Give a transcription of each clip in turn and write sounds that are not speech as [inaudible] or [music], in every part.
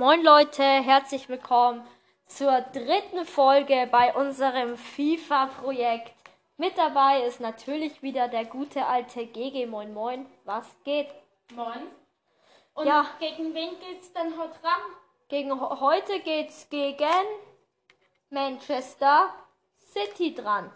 Moin Leute, herzlich willkommen zur dritten Folge bei unserem FIFA-Projekt. Mit dabei ist natürlich wieder der gute alte GG Moin Moin. Was geht? Moin. Und Ja. gegen wen geht's denn heute ran? Gegen heute geht's gegen Manchester City dran.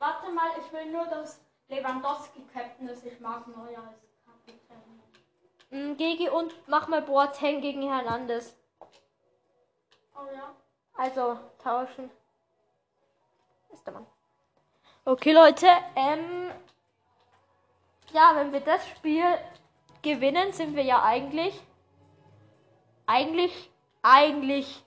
Warte mal, ich will nur, dass Lewandowski Captain ist. Ich mag Neuer als. Mm, GG und mach mal Boateng gegen Hernandez. Oh ja. Also tauschen. Ist der Mann. Okay, Leute. Ähm, ja, wenn wir das Spiel gewinnen, sind wir ja eigentlich, eigentlich, eigentlich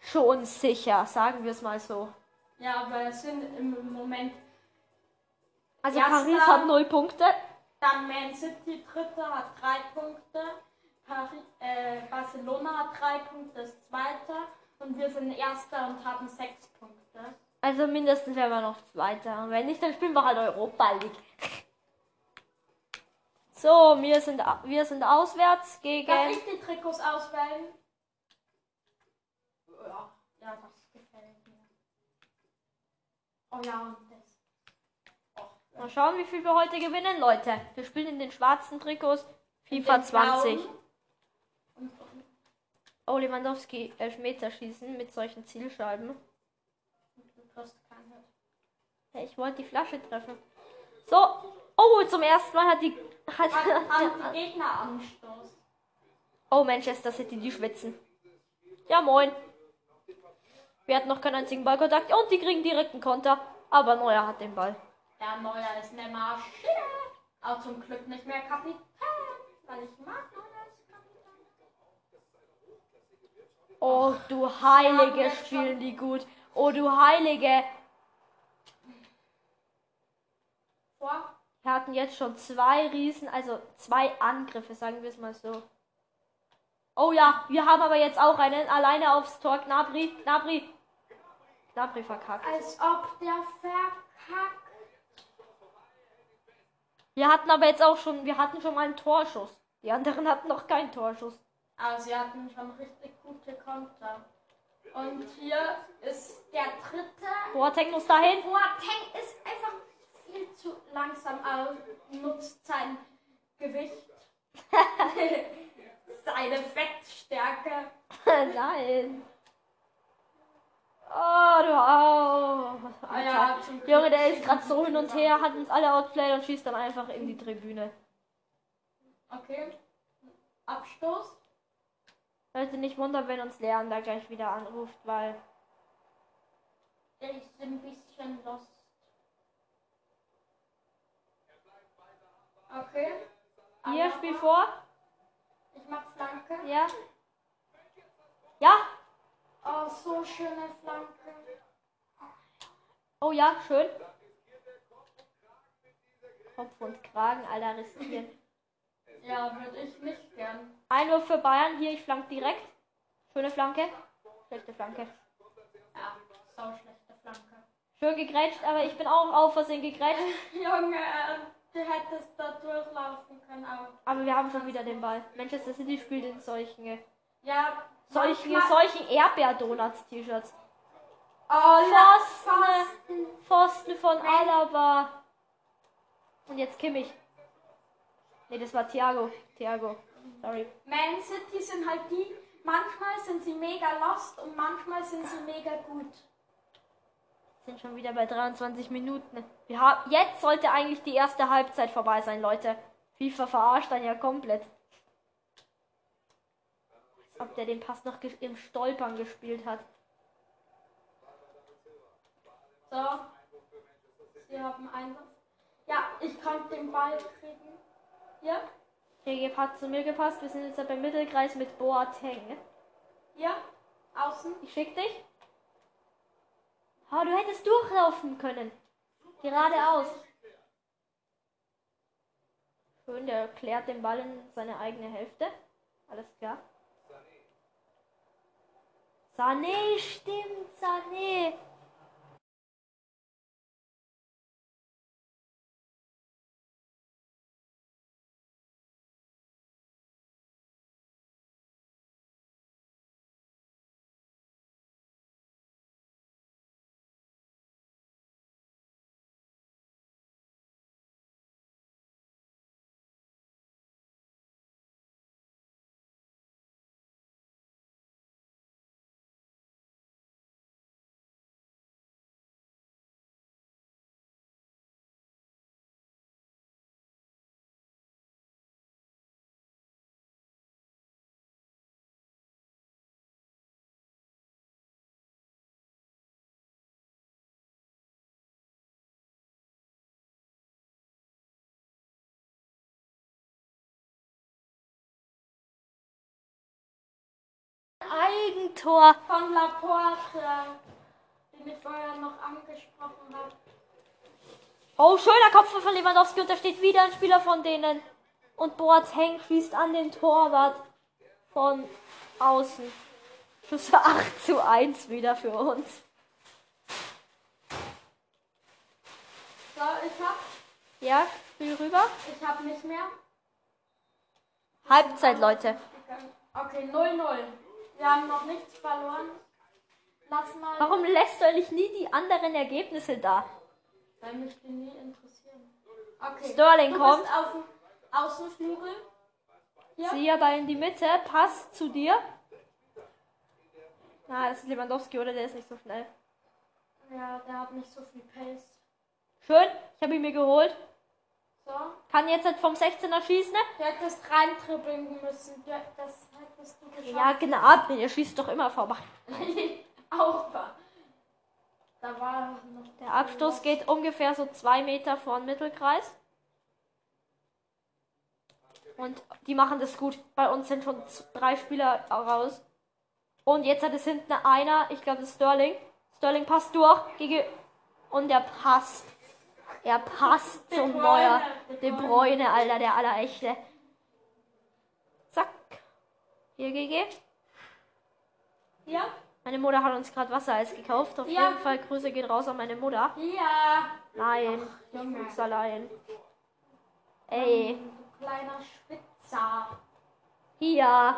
schon sicher, sagen wir es mal so. Ja, aber es sind im Moment Also. Paris hat null Punkte. Dann Man City Dritter hat drei Punkte. Paris, äh, Barcelona hat drei Punkte, ist Zweiter. Und wir sind Erster und haben sechs Punkte. Also mindestens wären wir noch Zweiter. Und wenn nicht, dann spielen wir halt Europa League. [laughs] So, wir sind, wir sind auswärts gegen. Darf ich die Trikots auswählen? Ja, ja, das gefällt mir. Oh ja, und Mal schauen, wie viel wir heute gewinnen, Leute. Wir spielen in den schwarzen Trikots FIFA den 20. blauen. Und, und, Oh, Lewandowski, Elfmeterschießen mit solchen Zielscheiben. ich wollte die Flasche treffen. So. Oh, zum ersten Mal hat die. Hat, Hat, [laughs] die Gegner Anstoß. oh, Manchester City, die schwitzen. Ja, moin. Wir hatten noch keinen einzigen Ballkontakt und die kriegen direkt einen Konter. Aber Neuer hat den Ball. Der Neuer ist eine Maschine. Auch zum Glück nicht mehr Kapitän. Weil ich mag Kapitän. Oh, du Heilige, spielen die gut. Oh, du Heilige. Vor. Wir hatten jetzt schon zwei Riesen, also zwei Angriffe, sagen wir es mal so. Oh ja, wir haben aber jetzt auch einen alleine aufs Tor. Gnabry, Gnabry. Gnabry verkackt. Als ob der verkackt. Wir hatten aber jetzt auch schon, wir hatten schon mal einen Torschuss. Die anderen hatten noch keinen Torschuss. Aber sie hatten schon richtig gute Konter. Und hier ist der dritte. Boateng muss dahin. Boateng ist einfach viel zu langsam, aber nutzt sein Gewicht. [laughs] [laughs] Seine Fettstärke. Nein. Oh, du au. Ah ja, zum Glück Junge, der ist gerade so hin und wieder. her, hat uns alle outplayed und schießt dann einfach in die Tribüne. Okay. Abstoß. Leute, nicht wundern, wenn uns Leon da gleich wieder anruft, weil Der ist ein bisschen lost. Okay. hier, spiel vor. Ich mach Flanke. Ja. Ja. Oh, so schöne Flanke. Oh ja, schön. Kopf und Kragen, Alter, riskieren. Ja, würde ich nicht gern. Einwurf für Bayern. Hier, ich flank direkt. Schöne Flanke. Schlechte Flanke. Ja, so schlechte Flanke. Schön gegrätscht, aber ich bin auch auf Versehen gegrätscht. [laughs] Junge, du hättest da durchlaufen können, aber. Aber wir haben schon wieder den Ball. Manchester City spielt in solchen, Ja, solchen, solchen Erdbeer-Donuts-T-Shirts. Oh, Pfosten. Pfosten von Alaba. Und jetzt Kimmich. Nee, das war Thiago. Thiago. Sorry. Man City sind halt die, manchmal sind sie mega lost und manchmal sind sie mega gut. Sind schon wieder bei 23 Minuten. Wir haben, jetzt sollte eigentlich die erste Halbzeit vorbei sein, Leute. FIFA verarscht dann ja komplett. Ob der den Pass noch im Stolpern gespielt hat. So. Sie haben Einwurf. Ja, ich kann den Ball kriegen. Hier, GG hat zu mir gepasst. Wir sind jetzt beim Mittelkreis mit Boateng. hier, außen. Ich schick dich. Oh, du hättest durchlaufen können. Geradeaus. Schön, der klärt den Ball in seine eigene Hälfte. Alles klar. Sané, stimmt, Sané. Eigentor. Von Laporte, den ich vorher noch angesprochen habe. Oh, schöner Kopf von Lewandowski und da steht wieder ein Spieler von denen. Und Boateng schießt an den Torwart von außen. Schüsse 8 zu 1 wieder für uns. So, ich hab, Ja, spiel rüber. ich hab nicht mehr. Halbzeit, Leute. Okay, 0-0. Wir haben noch nichts verloren. Lass mal, Warum lässt du eigentlich nie die anderen Ergebnisse da? weil mich die nie interessieren. Okay. Sterling du kommt. Bist auf dem Außenflügel. Ja. Sieh aber in die Mitte. Pass zu dir. Na, das ist Lewandowski, oder? Der ist nicht so schnell. Ja, der hat nicht so viel Pace. Schön. Ich habe ihn mir geholt. So. Kann jetzt halt vom 16er schießen. ne? Du hättest reintribbeln müssen. Ja, das hättest du geschafft. Ja, genau. Er schießt doch immer vorbei. [laughs] Auch wahr. Da war noch Der Abstoß geht ungefähr so zwei Meter vor den Mittelkreis. Und die machen das gut. Bei uns sind schon drei Spieler raus. Und jetzt hat es hinten einer, ich glaube das ist Sterling. Sterling passt durch. Gegen und er passt. Er passt De zum Bruyne, Neuer. De De Bruyne. Alter, der allerechte. Zack. Hier, GG. Ja? Meine Mutter hat uns gerade Wassereis gekauft. Auf Ja. jeden Fall Grüße gehen raus an meine Mutter. Ja. Nein, Junge. nix allein. Ey, Du kleiner Spitzer. hier.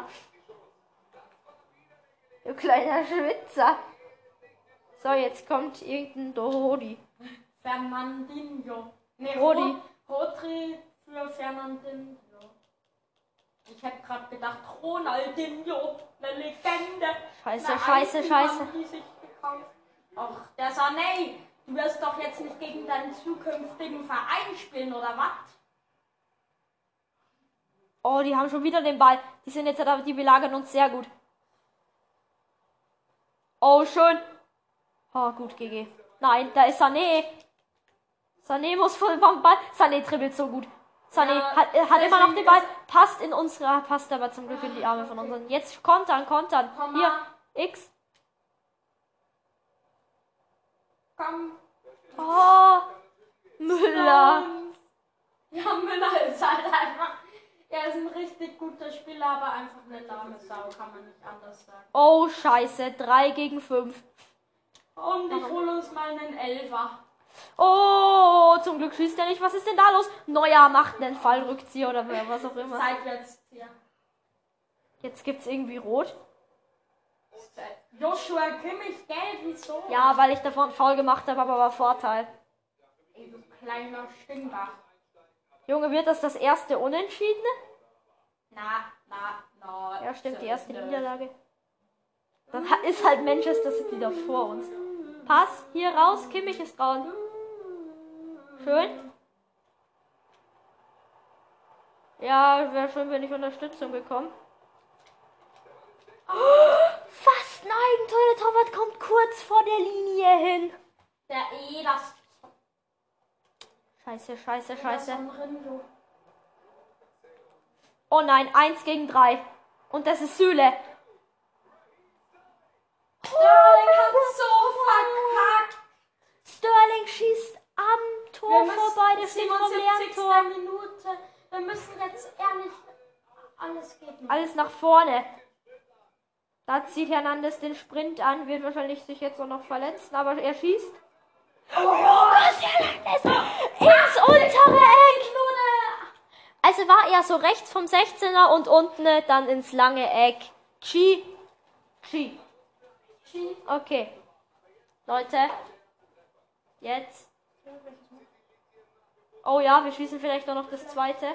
Du kleiner Schwitzer. So, jetzt kommt irgendein Dorodi. Fernandinho. Nee, Rodi. Ro- Rodri für Fernandinho. Ich hätte gerade gedacht, Ronaldinho, eine Legende. Scheiße, Eine scheiße, scheiße. Och, der Sané, du wirst doch jetzt nicht gegen deinen zukünftigen Verein spielen, oder was? Oh, die haben schon wieder den Ball. Die sind jetzt, aber die belagern uns sehr gut. Oh, schön. Oh, gut, GG. Nein, da ist Sané. Sané muss voll vom Ball. Sané dribbelt so gut. Sané Ja, hat, hat immer noch den Ball. Passt in unsere, passt aber zum Glück in die Arme von unseren. Jetzt kontern, kontern. Komm Hier. X. Komm. Oh, Müller. Ja, Müller ist halt einfach. Er ist ein richtig guter Spieler, aber einfach eine lahme Sau, kann man nicht anders sagen. Oh, scheiße. 3 gegen 5. Und ich hole uns mal einen Elfer. Oh, zum Glück schießt er nicht. Was ist denn da los? Neuer macht einen Fallrückzieher oder was auch immer. Seitwärts hier. Jetzt gibt's irgendwie rot. Joshua Kimmich, gelb, wieso? Ja, weil ich davon faul gemacht habe, aber war Vorteil. Ey, du kleiner Stinker. Junge, wird das das erste Unentschiedene? Na, na, na. Ja, stimmt, die erste. Niederlage. Dann ist halt Manchester City da vor uns. Pass, hier raus, Kimmich ist raus. Schön. Ja, wäre schön, wenn ich Unterstützung bekomme. Fast ein Eigentor, der Torwart kommt kurz vor der Linie hin. Der eh das. Scheiße, scheiße, scheiße. Oh nein, eins gegen drei. Und das ist Süle. Sterling hat so verkackt. Wir müssen vorbei, der steht vom leeren 77. Tor. Minute. Wir müssen jetzt ehrlich alles geben. Alles nach vorne. Da zieht Hernandez den Sprint an, wird wahrscheinlich sich jetzt auch noch verletzen, aber er schießt. Oh, Lukas Hernandez ins untere Eck. Also war er so rechts vom 16er und unten dann ins lange Eck. Chi. Chi. Chi. Okay. Leute. Jetzt. Oh ja, wir schießen vielleicht auch noch das zweite.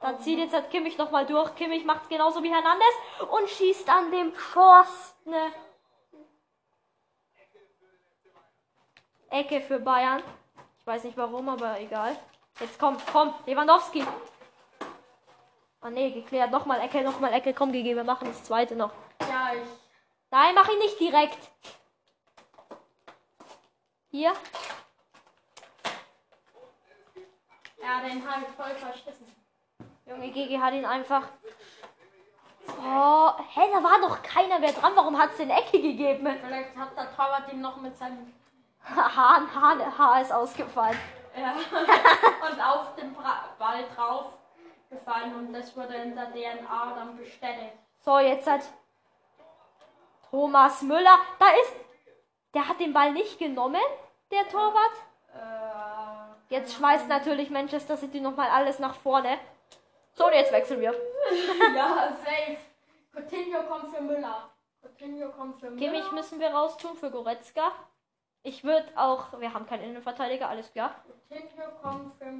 Dann zieht jetzt hat Kimmich nochmal durch. Kimmich macht genauso wie Hernandez und schießt an dem Pfosten. Ecke für Bayern. Ich weiß nicht warum, aber egal. Jetzt kommt, komm, Lewandowski. Ah nee, geklärt. Nochmal Ecke, nochmal Ecke. Komm, GG, wir machen das zweite noch. Ja, ich. Nein, mach ihn nicht direkt. Hier. Ja, den habe ich voll verschissen. Junge, GG hat ihn einfach. Oh, hä, da war doch keiner mehr dran. Warum hat es den Ecke gegeben? [laughs] Vielleicht hat der Torwart ihn noch mit seinem Hahn, Hahn, Haar ist ausgefallen. ja, [laughs] und auf den Ball drauf gefallen und das wurde in der DNA dann bestätigt. So, jetzt hat Thomas Müller. Da ist. Der hat den Ball nicht genommen, der Torwart. Jetzt schmeißt natürlich Manchester City nochmal alles nach vorne. So, und jetzt wechseln wir. [laughs] ja, safe. Coutinho kommt für Müller. Coutinho kommt für Müller. Kimmich müssen wir raustun für Goretzka. Ich würde auch. Wir haben keinen Innenverteidiger, alles klar. Coutinho kommt für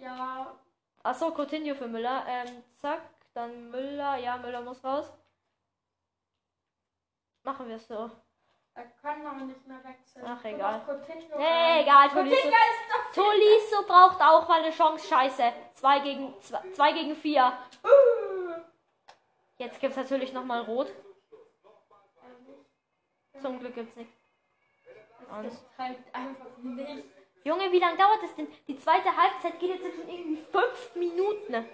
ja, Achso, Coutinho für Müller. Ähm, zack. Dann Müller. Ja, Müller muss raus. Machen wir es so. er kann noch nicht mehr wechseln. Ach, egal. Coutinho Nee, rein. egal, Coutinho ist Tolisso braucht auch mal eine Chance. Scheiße. Zwei gegen, zwei, zwei gegen vier. Uh. Jetzt gibt es natürlich nochmal Rot. Zum Glück gibt's nicht. Das ist halt einfach nicht. Junge, wie lange dauert das denn? Die zweite Halbzeit geht jetzt schon irgendwie fünf Minuten.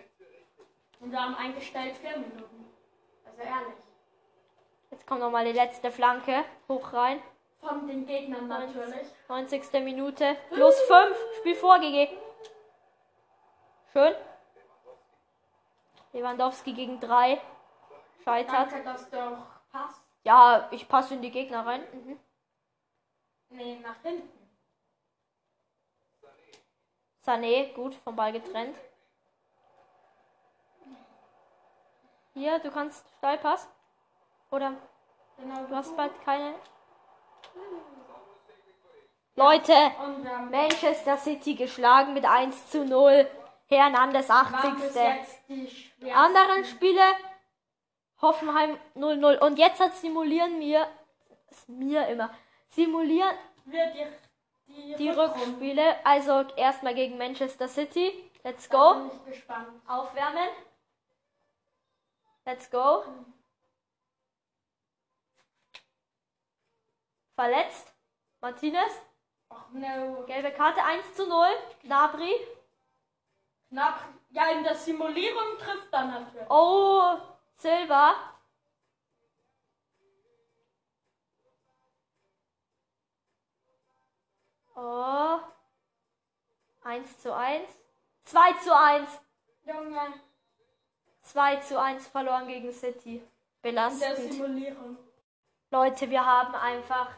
Und wir haben eingestellt vier Minuten. Also ehrlich. Jetzt kommt nochmal die letzte Flanke. Hoch rein. Von den Gegnern natürlich. 90. Minute. Plus 5. Spiel vor, GG. Schön. Lewandowski gegen 3. Scheitert. Danke, dass du auch passt. Ja, ich passe in die Gegner rein. Mhm. Nee, nach hinten. Sané, gut, vom Ball getrennt. Hier, du kannst Steilpass. Oder Genau. du hast bald keine. Leute, Manchester City geschlagen mit 1 zu 0. Hernandez waren bis 80. jetzt die schwersten. Anderen Spiele Hoffenheim 0-0. Und jetzt hat simulieren mir, ist mir immer, simulieren wir die, die, die. Rückspiele. Also erstmal gegen Manchester City. Let's go. Aufwärmen. Let's go. Verletzt. Martinez. Ach no. Gelbe Karte 1 zu 0. Gnabry. Knapp. Ja, in der Simulierung trifft er natürlich. Oh, Silva. Oh. 1 zu 1. 2 zu 1. Junge, 2 zu 1 verloren gegen City. in der Belastend. Simulierung. Leute, wir haben einfach.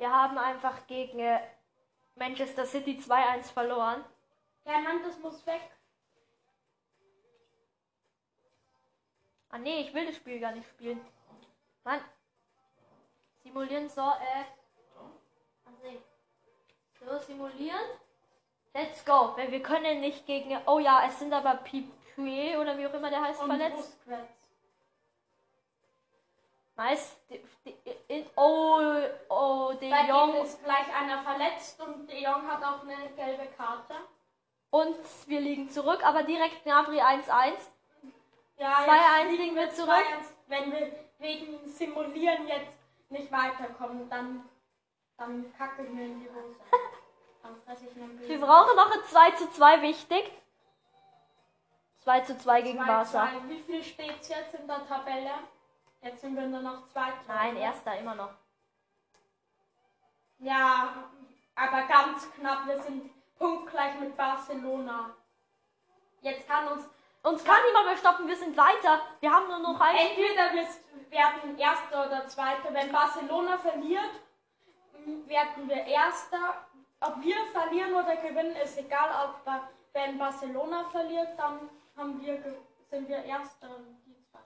Wir haben einfach gegen äh, Manchester City 2-1 verloren. Hernandez muss weg. Ah nee, ich will das Spiel gar nicht spielen. Mann. Simulieren so, äh. Ach nee. So, simulieren. Let's go. Weil wir können nicht gegen. Oh ja, es sind aber Pipué oder wie auch immer der heißt Und verletzt. Busquets. Nice. Die, die, oh, oh, De Bei Jong. ist gleich einer verletzt und De Jong hat auch eine gelbe Karte. Und wir liegen zurück, aber direkt Gnabry 1-1. Ja, 2-1 jetzt liegen wir zurück. 2-1. Wenn wir wegen Simulieren jetzt nicht weiterkommen, dann, dann kacke ich mir in die Hose. [laughs] dann fresse ich Wir brauchen noch ein 2 zu 2, wichtig. 2 zu 2 gegen 2-2. Barca. Wie viel steht es jetzt in der Tabelle? Jetzt sind wir nur noch zwei. Nein, erster immer noch. Ja, aber ganz knapp. Wir sind punktgleich mit Barcelona. Jetzt kann uns Uns kann niemand mehr stoppen, wir sind weiter. Wir haben nur noch ein. entweder wir werden Erster oder Zweiter. Wenn Barcelona verliert, werden wir Erster. Ob wir verlieren oder gewinnen, ist egal. Aber wenn Barcelona verliert, dann haben wir, sind wir Erster und die Zweiter.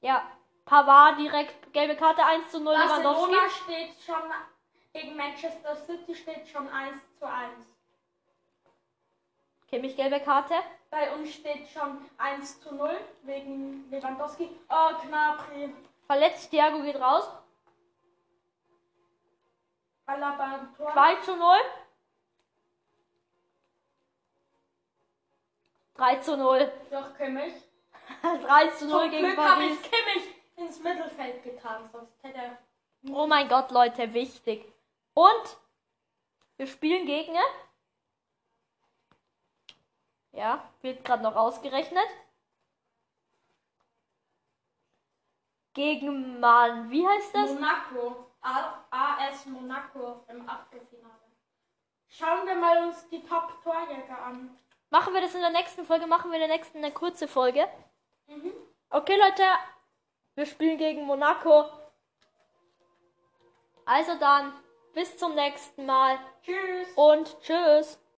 Ja, Pavard direkt gelbe Karte 1 zu 0 Lewandowski. Barcelona steht schon gegen Manchester City steht schon 1 zu 1. Kimmich gelbe Karte. Bei uns steht schon 1 zu 0 wegen Lewandowski. Oh, Knapri. Verletzt, Thiago geht raus. Alaba am Tor. 2 zu 0. 3 zu 0. Durch Kimmich. [laughs] 3 zu 0 Zum gegen Glück Paris. ich Kimmich ins Mittelfeld getan, sonst hätte er. Oh mein Gott, Leute, wichtig. Und wir spielen gegen. Ja, wird gerade noch ausgerechnet. Gegen Mann, wie heißt das? Monaco. AS Monaco im Achtelfinale. Schauen wir mal uns die Top-Torjäger an. Machen wir das in der nächsten Folge, machen wir in der nächsten eine kurze Folge. Mhm. Okay, Leute, wir spielen gegen Monaco. Also dann, bis zum nächsten Mal. Tschüss. Und tschüss.